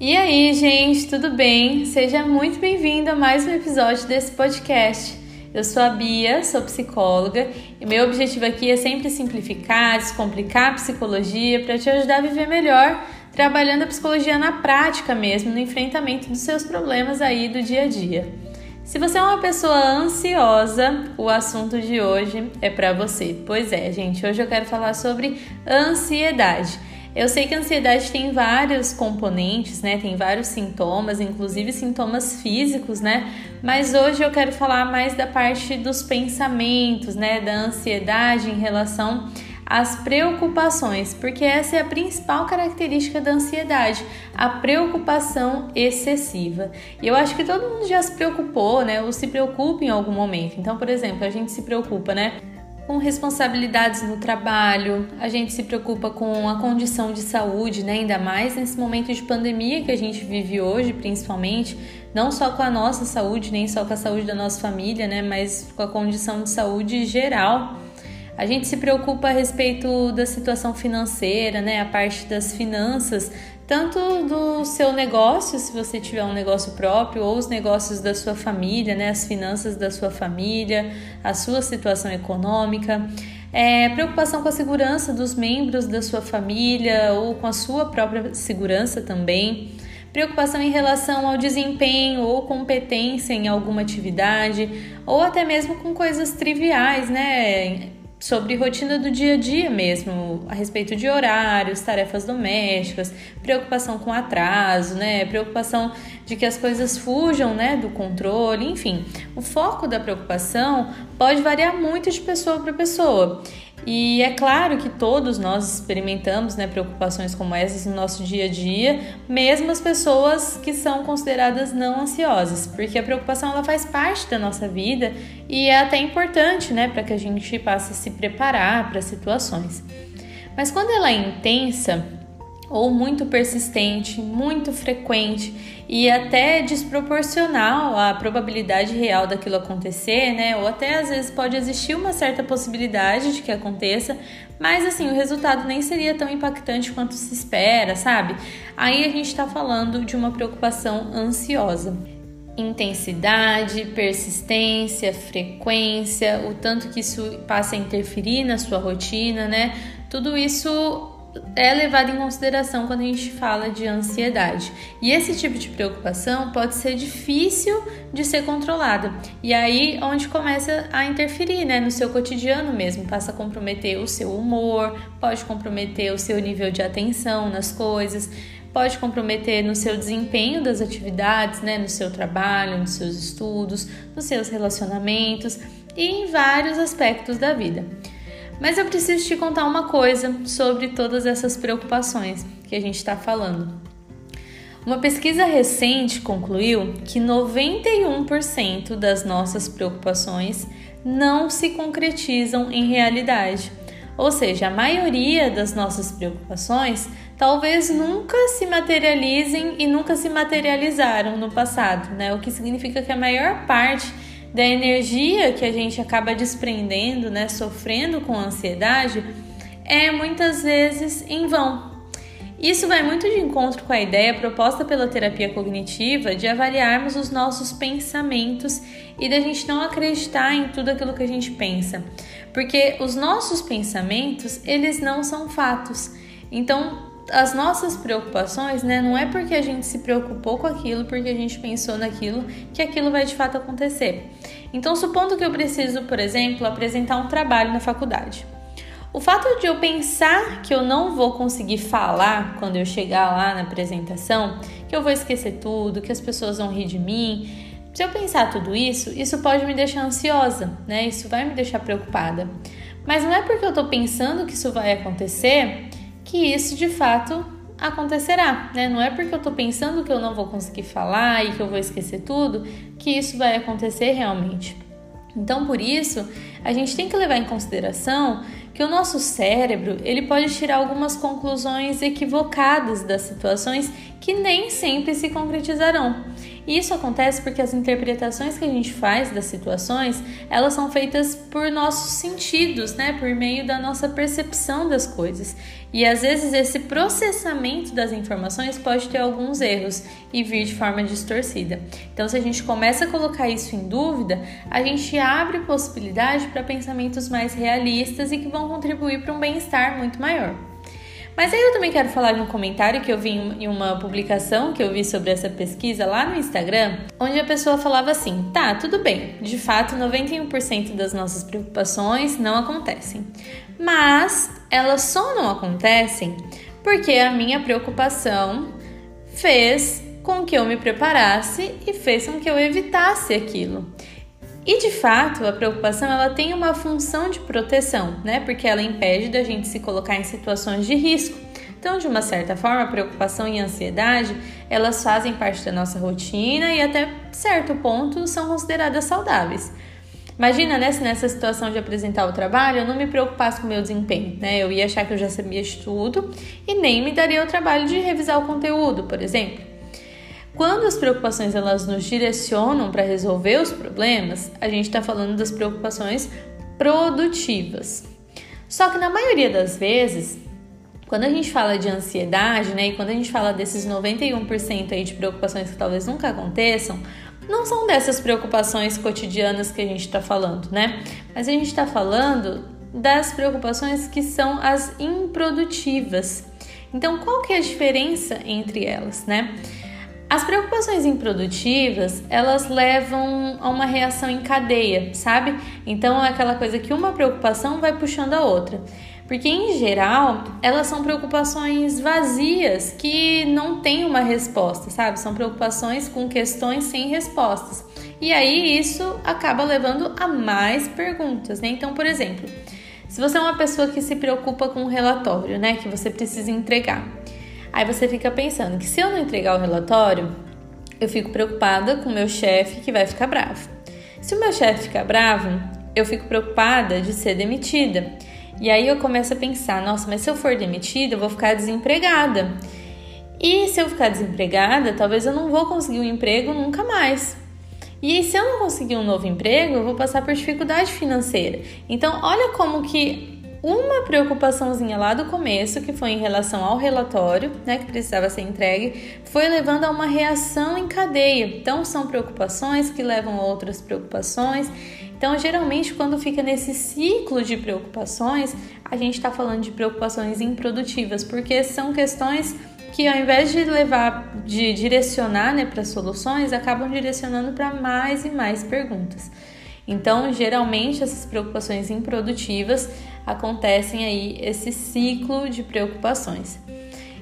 E aí, gente, tudo bem? Seja muito bem-vindo a mais um episódio desse podcast. Eu sou a Bia, sou psicóloga e meu objetivo aqui é sempre simplificar, descomplicar a psicologia para te ajudar a viver melhor, trabalhando a psicologia na prática mesmo, no enfrentamento dos seus problemas aí do dia a dia. Se você é uma pessoa ansiosa, o assunto de hoje é para você. Pois é, gente, hoje eu quero falar sobre ansiedade. Eu sei que a ansiedade tem vários componentes, né? Tem vários sintomas, inclusive sintomas físicos, né? Mas hoje eu quero falar mais da parte dos pensamentos, né? Da ansiedade em relação às preocupações, porque essa é a principal característica da ansiedade, a preocupação excessiva. E eu acho que todo mundo já se preocupou, né? Ou se preocupa em algum momento. Então, por exemplo, a gente se preocupa, né? Com responsabilidades no trabalho, a gente se preocupa com a condição de saúde, né? ainda mais nesse momento de pandemia que a gente vive hoje, principalmente, não só com a nossa saúde, nem só com a saúde da nossa família, né? mas com a condição de saúde geral. A gente se preocupa a respeito da situação financeira, né? A parte das finanças, tanto do seu negócio, se você tiver um negócio próprio, ou os negócios da sua família, né, as finanças da sua família, a sua situação econômica, é, preocupação com a segurança dos membros da sua família ou com a sua própria segurança também. Preocupação em relação ao desempenho ou competência em alguma atividade, ou até mesmo com coisas triviais, né? Sobre rotina do dia a dia mesmo, a respeito de horários, tarefas domésticas, preocupação com atraso, né? Preocupação de que as coisas fujam, né, do controle, enfim. O foco da preocupação pode variar muito de pessoa para pessoa. E é claro que todos nós experimentamos né, preocupações como essas no nosso dia a dia, mesmo as pessoas que são consideradas não ansiosas, porque a preocupação ela faz parte da nossa vida e é até importante né, para que a gente passe a se preparar para situações. Mas quando ela é intensa, ou muito persistente, muito frequente e até desproporcional à probabilidade real daquilo acontecer, né? Ou até às vezes pode existir uma certa possibilidade de que aconteça, mas assim, o resultado nem seria tão impactante quanto se espera, sabe? Aí a gente está falando de uma preocupação ansiosa intensidade, persistência, frequência, o tanto que isso passa a interferir na sua rotina, né? Tudo isso é levado em consideração quando a gente fala de ansiedade. E esse tipo de preocupação pode ser difícil de ser controlada. E aí onde começa a interferir, né, no seu cotidiano mesmo, passa a comprometer o seu humor, pode comprometer o seu nível de atenção nas coisas, pode comprometer no seu desempenho das atividades, né, no seu trabalho, nos seus estudos, nos seus relacionamentos e em vários aspectos da vida. Mas eu preciso te contar uma coisa sobre todas essas preocupações que a gente está falando. Uma pesquisa recente concluiu que 91% das nossas preocupações não se concretizam em realidade. Ou seja, a maioria das nossas preocupações talvez nunca se materializem e nunca se materializaram no passado, né? O que significa que a maior parte da energia que a gente acaba desprendendo, né, sofrendo com ansiedade, é muitas vezes em vão. Isso vai muito de encontro com a ideia proposta pela terapia cognitiva de avaliarmos os nossos pensamentos e da gente não acreditar em tudo aquilo que a gente pensa, porque os nossos pensamentos, eles não são fatos. Então, as nossas preocupações, né, não é porque a gente se preocupou com aquilo, porque a gente pensou naquilo, que aquilo vai de fato acontecer. Então, supondo que eu preciso, por exemplo, apresentar um trabalho na faculdade. O fato de eu pensar que eu não vou conseguir falar quando eu chegar lá na apresentação, que eu vou esquecer tudo, que as pessoas vão rir de mim, se eu pensar tudo isso, isso pode me deixar ansiosa, né? Isso vai me deixar preocupada. Mas não é porque eu tô pensando que isso vai acontecer que isso de fato acontecerá, né? Não é porque eu tô pensando que eu não vou conseguir falar e que eu vou esquecer tudo que isso vai acontecer realmente. Então, por isso, a gente tem que levar em consideração que o nosso cérebro, ele pode tirar algumas conclusões equivocadas das situações que nem sempre se concretizarão. E isso acontece porque as interpretações que a gente faz das situações, elas são feitas por nossos sentidos, né? Por meio da nossa percepção das coisas. E às vezes esse processamento das informações pode ter alguns erros e vir de forma distorcida. Então, se a gente começa a colocar isso em dúvida, a gente abre possibilidade para pensamentos mais realistas e que vão contribuir para um bem-estar muito maior. Mas aí eu também quero falar de um comentário que eu vi em uma publicação que eu vi sobre essa pesquisa lá no Instagram, onde a pessoa falava assim: tá, tudo bem, de fato 91% das nossas preocupações não acontecem, mas elas só não acontecem porque a minha preocupação fez com que eu me preparasse e fez com que eu evitasse aquilo. E de fato, a preocupação ela tem uma função de proteção, né? Porque ela impede da gente se colocar em situações de risco. Então, de uma certa forma, a preocupação e a ansiedade, elas fazem parte da nossa rotina e até certo ponto são consideradas saudáveis. Imagina, né, se nessa situação de apresentar o trabalho eu não me preocupasse com o meu desempenho, né? Eu ia achar que eu já sabia de tudo e nem me daria o trabalho de revisar o conteúdo, por exemplo. Quando as preocupações elas nos direcionam para resolver os problemas, a gente está falando das preocupações produtivas. Só que na maioria das vezes, quando a gente fala de ansiedade, né, e quando a gente fala desses 91% aí de preocupações que talvez nunca aconteçam, não são dessas preocupações cotidianas que a gente está falando, né? Mas a gente está falando das preocupações que são as improdutivas. Então, qual que é a diferença entre elas, né? As preocupações improdutivas, elas levam a uma reação em cadeia, sabe? Então é aquela coisa que uma preocupação vai puxando a outra. Porque em geral, elas são preocupações vazias que não têm uma resposta, sabe? São preocupações com questões sem respostas. E aí isso acaba levando a mais perguntas, né? Então, por exemplo, se você é uma pessoa que se preocupa com um relatório, né, que você precisa entregar, Aí você fica pensando que se eu não entregar o relatório, eu fico preocupada com o meu chefe que vai ficar bravo. Se o meu chefe ficar bravo, eu fico preocupada de ser demitida. E aí eu começo a pensar, nossa, mas se eu for demitida, eu vou ficar desempregada. E se eu ficar desempregada, talvez eu não vou conseguir um emprego nunca mais. E se eu não conseguir um novo emprego, eu vou passar por dificuldade financeira. Então, olha como que uma preocupaçãozinha lá do começo, que foi em relação ao relatório, né, que precisava ser entregue, foi levando a uma reação em cadeia. Então, são preocupações que levam a outras preocupações. Então, geralmente, quando fica nesse ciclo de preocupações, a gente está falando de preocupações improdutivas, porque são questões que ao invés de levar, de direcionar né, para soluções, acabam direcionando para mais e mais perguntas. Então, geralmente, essas preocupações improdutivas acontecem aí esse ciclo de preocupações.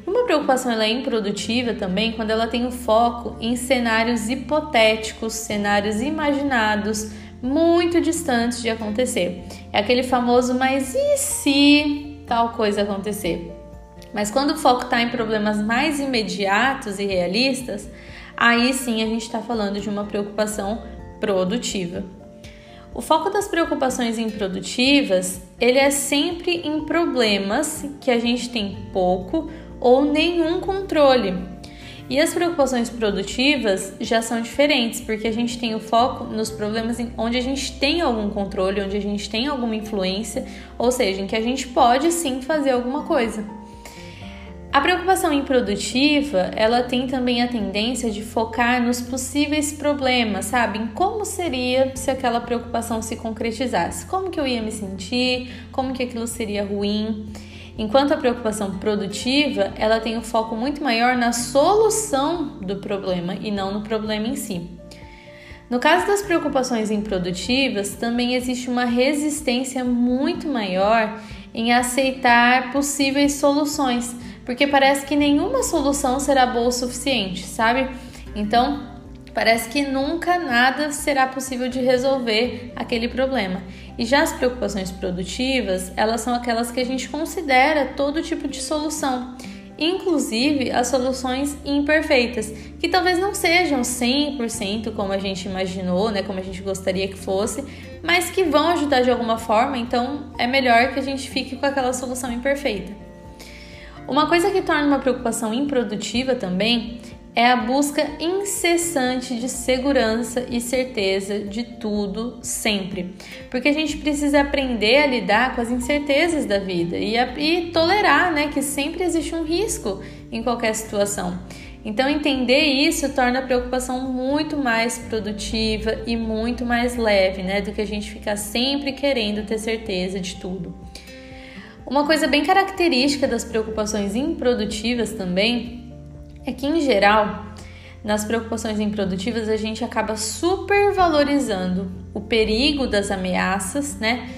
Uma preocupação ela é improdutiva também quando ela tem o foco em cenários hipotéticos, cenários imaginados, muito distantes de acontecer. É aquele famoso mas e se tal coisa acontecer? Mas quando o foco está em problemas mais imediatos e realistas, aí sim a gente está falando de uma preocupação produtiva. O foco das preocupações improdutivas, ele é sempre em problemas que a gente tem pouco ou nenhum controle. E as preocupações produtivas já são diferentes, porque a gente tem o foco nos problemas onde a gente tem algum controle, onde a gente tem alguma influência, ou seja, em que a gente pode sim fazer alguma coisa. A preocupação improdutiva, ela tem também a tendência de focar nos possíveis problemas, sabe? Em como seria se aquela preocupação se concretizasse, como que eu ia me sentir, como que aquilo seria ruim. Enquanto a preocupação produtiva, ela tem um foco muito maior na solução do problema e não no problema em si. No caso das preocupações improdutivas, também existe uma resistência muito maior em aceitar possíveis soluções porque parece que nenhuma solução será boa o suficiente, sabe? Então, parece que nunca nada será possível de resolver aquele problema. E já as preocupações produtivas, elas são aquelas que a gente considera todo tipo de solução, inclusive as soluções imperfeitas, que talvez não sejam 100% como a gente imaginou, né, como a gente gostaria que fosse, mas que vão ajudar de alguma forma, então é melhor que a gente fique com aquela solução imperfeita. Uma coisa que torna uma preocupação improdutiva também é a busca incessante de segurança e certeza de tudo sempre. Porque a gente precisa aprender a lidar com as incertezas da vida e, a, e tolerar né, que sempre existe um risco em qualquer situação. Então, entender isso torna a preocupação muito mais produtiva e muito mais leve, né? Do que a gente ficar sempre querendo ter certeza de tudo. Uma coisa bem característica das preocupações improdutivas também é que, em geral, nas preocupações improdutivas a gente acaba supervalorizando o perigo das ameaças, né?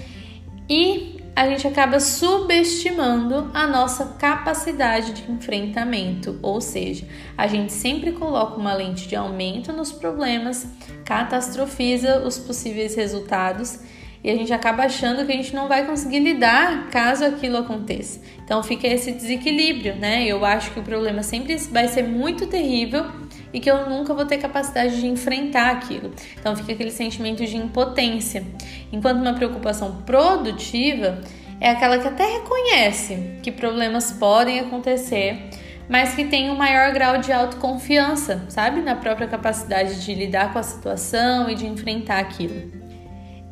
E a gente acaba subestimando a nossa capacidade de enfrentamento, ou seja, a gente sempre coloca uma lente de aumento nos problemas, catastrofiza os possíveis resultados e a gente acaba achando que a gente não vai conseguir lidar caso aquilo aconteça. Então fica esse desequilíbrio, né? Eu acho que o problema sempre vai ser muito terrível e que eu nunca vou ter capacidade de enfrentar aquilo. Então fica aquele sentimento de impotência. Enquanto uma preocupação produtiva é aquela que até reconhece que problemas podem acontecer, mas que tem um maior grau de autoconfiança, sabe, na própria capacidade de lidar com a situação e de enfrentar aquilo.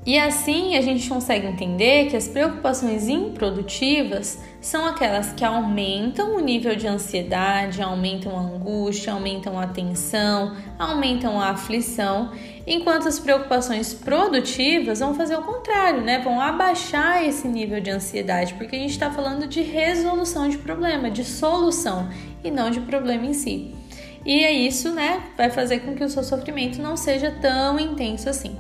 E assim a gente consegue entender que as preocupações improdutivas são aquelas que aumentam o nível de ansiedade, aumentam a angústia, aumentam a tensão, aumentam a aflição, enquanto as preocupações produtivas vão fazer o contrário, né? Vão abaixar esse nível de ansiedade, porque a gente está falando de resolução de problema, de solução e não de problema em si. E é isso, né? Vai fazer com que o seu sofrimento não seja tão intenso assim.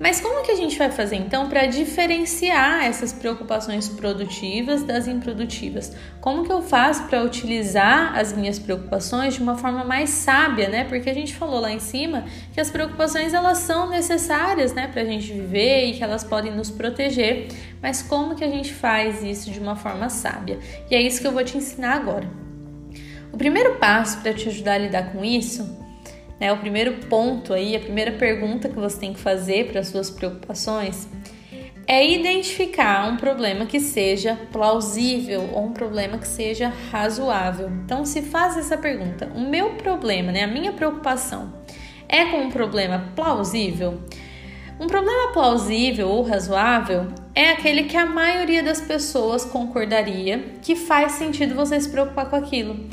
Mas como que a gente vai fazer então para diferenciar essas preocupações produtivas das improdutivas? Como que eu faço para utilizar as minhas preocupações de uma forma mais sábia, né? Porque a gente falou lá em cima que as preocupações elas são necessárias, né, para a gente viver e que elas podem nos proteger. Mas como que a gente faz isso de uma forma sábia? E é isso que eu vou te ensinar agora. O primeiro passo para te ajudar a lidar com isso né? O primeiro ponto aí, a primeira pergunta que você tem que fazer para as suas preocupações é identificar um problema que seja plausível ou um problema que seja razoável. Então, se faz essa pergunta, o meu problema, né, a minha preocupação é com um problema plausível? Um problema plausível ou razoável é aquele que a maioria das pessoas concordaria que faz sentido você se preocupar com aquilo.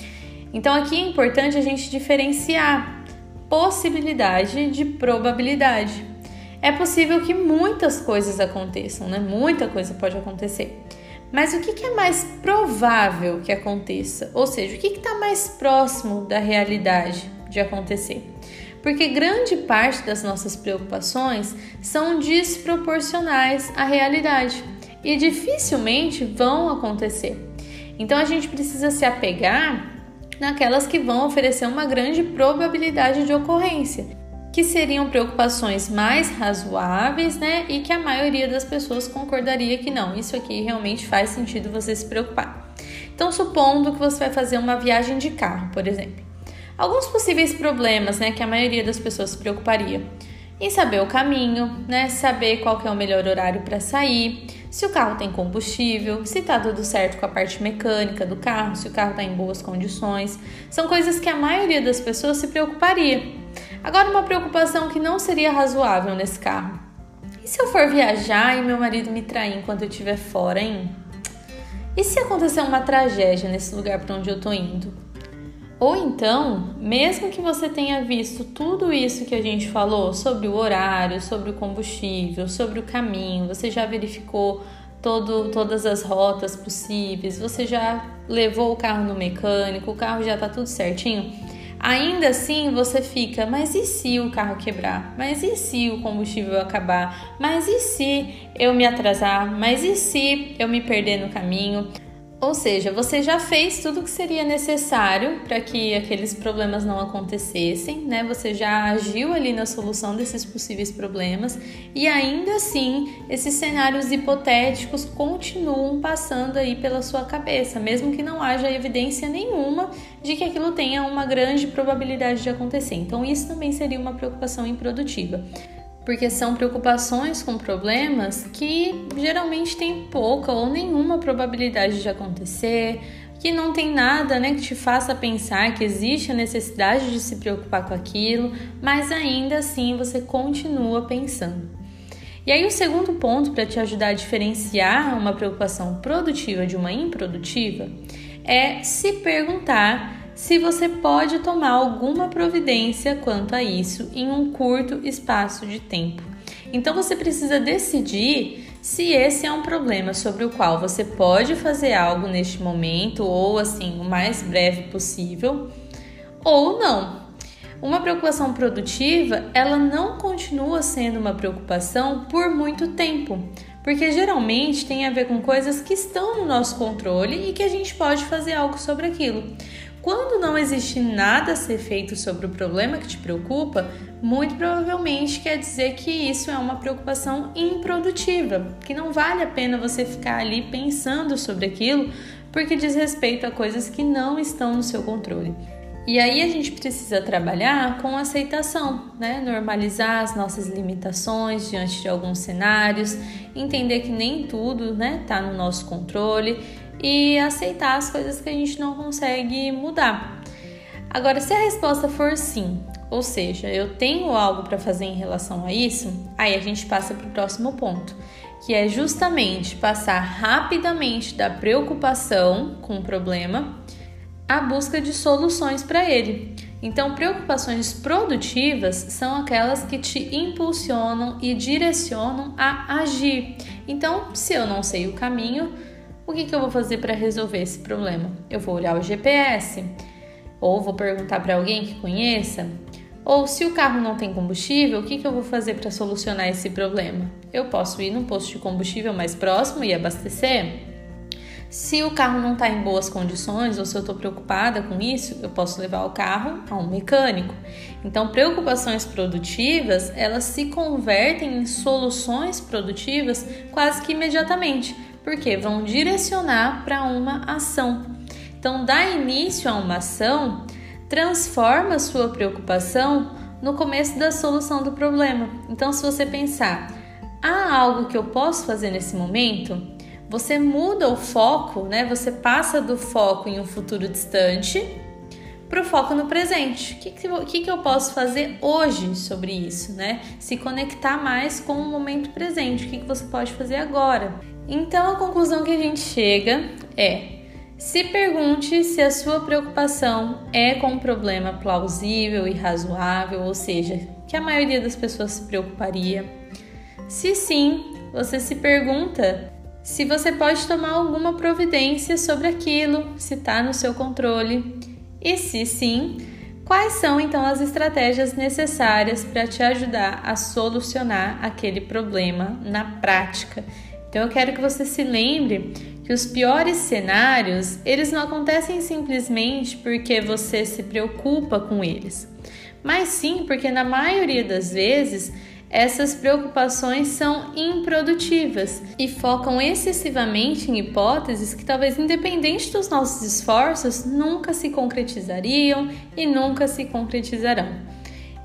Então aqui é importante a gente diferenciar possibilidade de probabilidade. É possível que muitas coisas aconteçam, né? Muita coisa pode acontecer. Mas o que, é mais provável que aconteça? Ou seja, o que está mais próximo da realidade de acontecer? Porque grande parte das nossas preocupações são desproporcionais à realidade e dificilmente vão acontecer. Então a gente precisa se apegar naquelas que vão oferecer uma grande probabilidade de ocorrência, que seriam preocupações mais razoáveis, né? E que a maioria das pessoas concordaria que não, isso aqui realmente faz sentido você se preocupar. Então, supondo que você vai fazer uma viagem de carro, por exemplo. Alguns possíveis problemas, né, que a maioria das pessoas se preocuparia em saber o caminho, né, saber qual é o melhor horário para sair, se o carro tem combustível, se está tudo certo com a parte mecânica do carro, se o carro está em boas condições. São coisas que a maioria das pessoas se preocuparia. Agora, uma preocupação que não seria razoável nesse carro. E se eu for viajar e meu marido me trair enquanto eu estiver fora, hein? E se acontecer uma tragédia nesse lugar para onde eu estou indo? Ou então, mesmo que você tenha visto tudo isso que a gente falou sobre o horário, sobre o combustível, sobre o caminho, você já verificou todo, todas as rotas possíveis, você já levou o carro no mecânico, o carro já está tudo certinho. Ainda assim você fica, mas e se o carro quebrar? Mas e se o combustível acabar? Mas e se eu me atrasar? Mas e se eu me perder no caminho? Ou seja, você já fez tudo o que seria necessário para que aqueles problemas não acontecessem, né? Você já agiu ali na solução desses possíveis problemas e ainda assim esses cenários hipotéticos continuam passando aí pela sua cabeça, mesmo que não haja evidência nenhuma de que aquilo tenha uma grande probabilidade de acontecer. Então, isso também seria uma preocupação improdutiva. Porque são preocupações com problemas que geralmente têm pouca ou nenhuma probabilidade de acontecer, que não tem nada né, que te faça pensar que existe a necessidade de se preocupar com aquilo, mas ainda assim você continua pensando. E aí, o segundo ponto para te ajudar a diferenciar uma preocupação produtiva de uma improdutiva é se perguntar se você pode tomar alguma providência quanto a isso em um curto espaço de tempo. Então você precisa decidir se esse é um problema sobre o qual você pode fazer algo neste momento ou assim o mais breve possível ou não. Uma preocupação produtiva, ela não continua sendo uma preocupação por muito tempo, porque geralmente tem a ver com coisas que estão no nosso controle e que a gente pode fazer algo sobre aquilo. Quando não existe nada a ser feito sobre o problema que te preocupa, muito provavelmente quer dizer que isso é uma preocupação improdutiva, que não vale a pena você ficar ali pensando sobre aquilo, porque diz respeito a coisas que não estão no seu controle. E aí a gente precisa trabalhar com aceitação, né? Normalizar as nossas limitações diante de alguns cenários, entender que nem tudo, né, tá no nosso controle e aceitar as coisas que a gente não consegue mudar. Agora, se a resposta for sim, ou seja, eu tenho algo para fazer em relação a isso, aí a gente passa para o próximo ponto, que é justamente passar rapidamente da preocupação com o problema a busca de soluções para ele. Então, preocupações produtivas são aquelas que te impulsionam e direcionam a agir. Então, se eu não sei o caminho, o que, que eu vou fazer para resolver esse problema? Eu vou olhar o GPS, ou vou perguntar para alguém que conheça, ou se o carro não tem combustível, o que, que eu vou fazer para solucionar esse problema? Eu posso ir num posto de combustível mais próximo e abastecer? Se o carro não está em boas condições ou se eu estou preocupada com isso, eu posso levar o carro a um mecânico. Então, preocupações produtivas elas se convertem em soluções produtivas quase que imediatamente, porque vão direcionar para uma ação. Então, dar início a uma ação transforma sua preocupação no começo da solução do problema. Então, se você pensar, há algo que eu posso fazer nesse momento? você muda o foco, né? Você passa do foco em um futuro distante para o foco no presente. O que, que, que, eu posso fazer hoje sobre isso, né? Se conectar mais com o momento presente. O que, que você pode fazer agora? Então, a conclusão que a gente chega é: se pergunte se a sua preocupação é com um problema plausível e razoável, ou seja, que a maioria das pessoas se preocuparia. Se sim, você se pergunta se você pode tomar alguma providência sobre aquilo, se está no seu controle. E se sim, quais são então as estratégias necessárias para te ajudar a solucionar aquele problema na prática? Então eu quero que você se lembre que os piores cenários, eles não acontecem simplesmente porque você se preocupa com eles, mas sim porque na maioria das vezes essas preocupações são improdutivas e focam excessivamente em hipóteses que, talvez independente dos nossos esforços, nunca se concretizariam e nunca se concretizarão.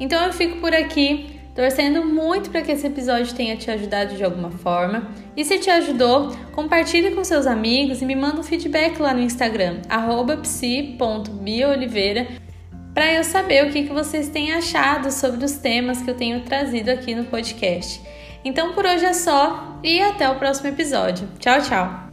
Então eu fico por aqui, torcendo muito para que esse episódio tenha te ajudado de alguma forma. E se te ajudou, compartilhe com seus amigos e me manda um feedback lá no Instagram, psi.bioliveira para eu saber o que, que vocês têm achado sobre os temas que eu tenho trazido aqui no podcast. Então por hoje é só e até o próximo episódio. Tchau, tchau!